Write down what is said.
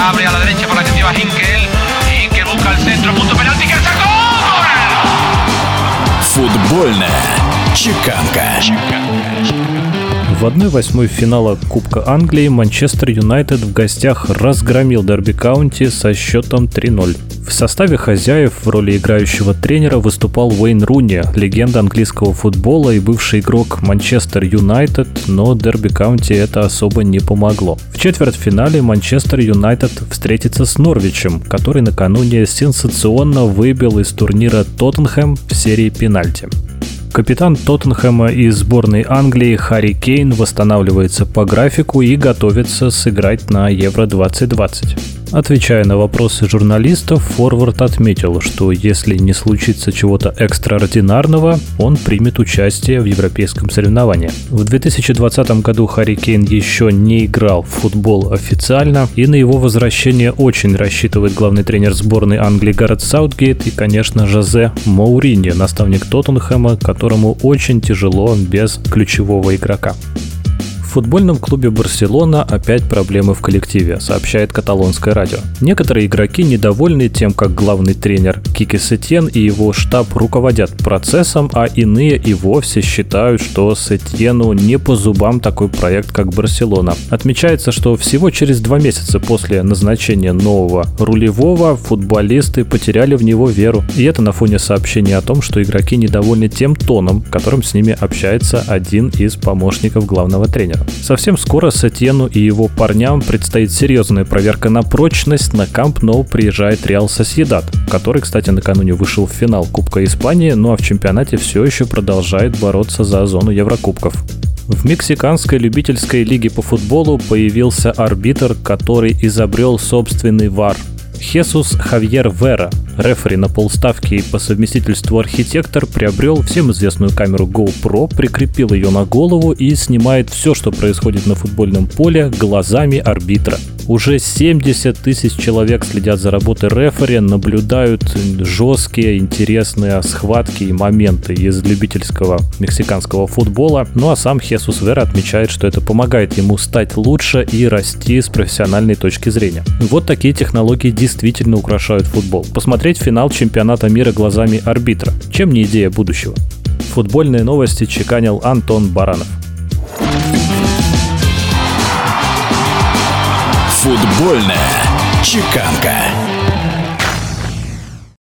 abre a la derecha por la que lleva Hinkel. Hinkel busca el centro, punto penalti que sacó. Футбольная чеканка. В 1-8 финала Кубка Англии Манчестер Юнайтед в гостях разгромил Дерби Каунти со счетом 3-0. В составе хозяев в роли играющего тренера выступал Уэйн Руни, легенда английского футбола и бывший игрок Манчестер Юнайтед, но Дерби Каунти это особо не помогло. В четвертьфинале Манчестер Юнайтед встретится с Норвичем, который накануне сенсационно выбил из турнира Тоттенхэм в серии пенальти. Капитан Тоттенхэма из сборной Англии Харри Кейн восстанавливается по графику и готовится сыграть на Евро-2020. Отвечая на вопросы журналистов, Форвард отметил, что если не случится чего-то экстраординарного, он примет участие в европейском соревновании. В 2020 году Харри Кейн еще не играл в футбол официально, и на его возвращение очень рассчитывает главный тренер сборной Англии Гаррет Саутгейт и, конечно, Жозе Мауриньо, наставник Тоттенхэма, которому очень тяжело без ключевого игрока. Футбольном клубе «Барселона» опять проблемы в коллективе, сообщает каталонское радио. Некоторые игроки недовольны тем, как главный тренер Кики Сетьен и его штаб руководят процессом, а иные и вовсе считают, что Сетьену не по зубам такой проект, как «Барселона». Отмечается, что всего через два месяца после назначения нового рулевого футболисты потеряли в него веру. И это на фоне сообщения о том, что игроки недовольны тем тоном, которым с ними общается один из помощников главного тренера. Совсем скоро Сатьену и его парням предстоит серьезная проверка на прочность. На Камп Ноу приезжает Реал Соседат, который, кстати, накануне вышел в финал Кубка Испании, ну а в чемпионате все еще продолжает бороться за зону Еврокубков. В мексиканской любительской лиге по футболу появился арбитр, который изобрел собственный ВАР – Хесус Хавьер Вера, рефери на полставки и по совместительству архитектор, приобрел всем известную камеру GoPro, прикрепил ее на голову и снимает все, что происходит на футбольном поле, глазами арбитра. Уже 70 тысяч человек следят за работой рефери, наблюдают жесткие, интересные схватки и моменты из любительского мексиканского футбола. Ну а сам Хесус Вера отмечает, что это помогает ему стать лучше и расти с профессиональной точки зрения. Вот такие технологии действительно украшают футбол. Посмотреть финал чемпионата мира глазами арбитра. Чем не идея будущего? Футбольные новости чеканил Антон Баранов. Футбольная чеканка.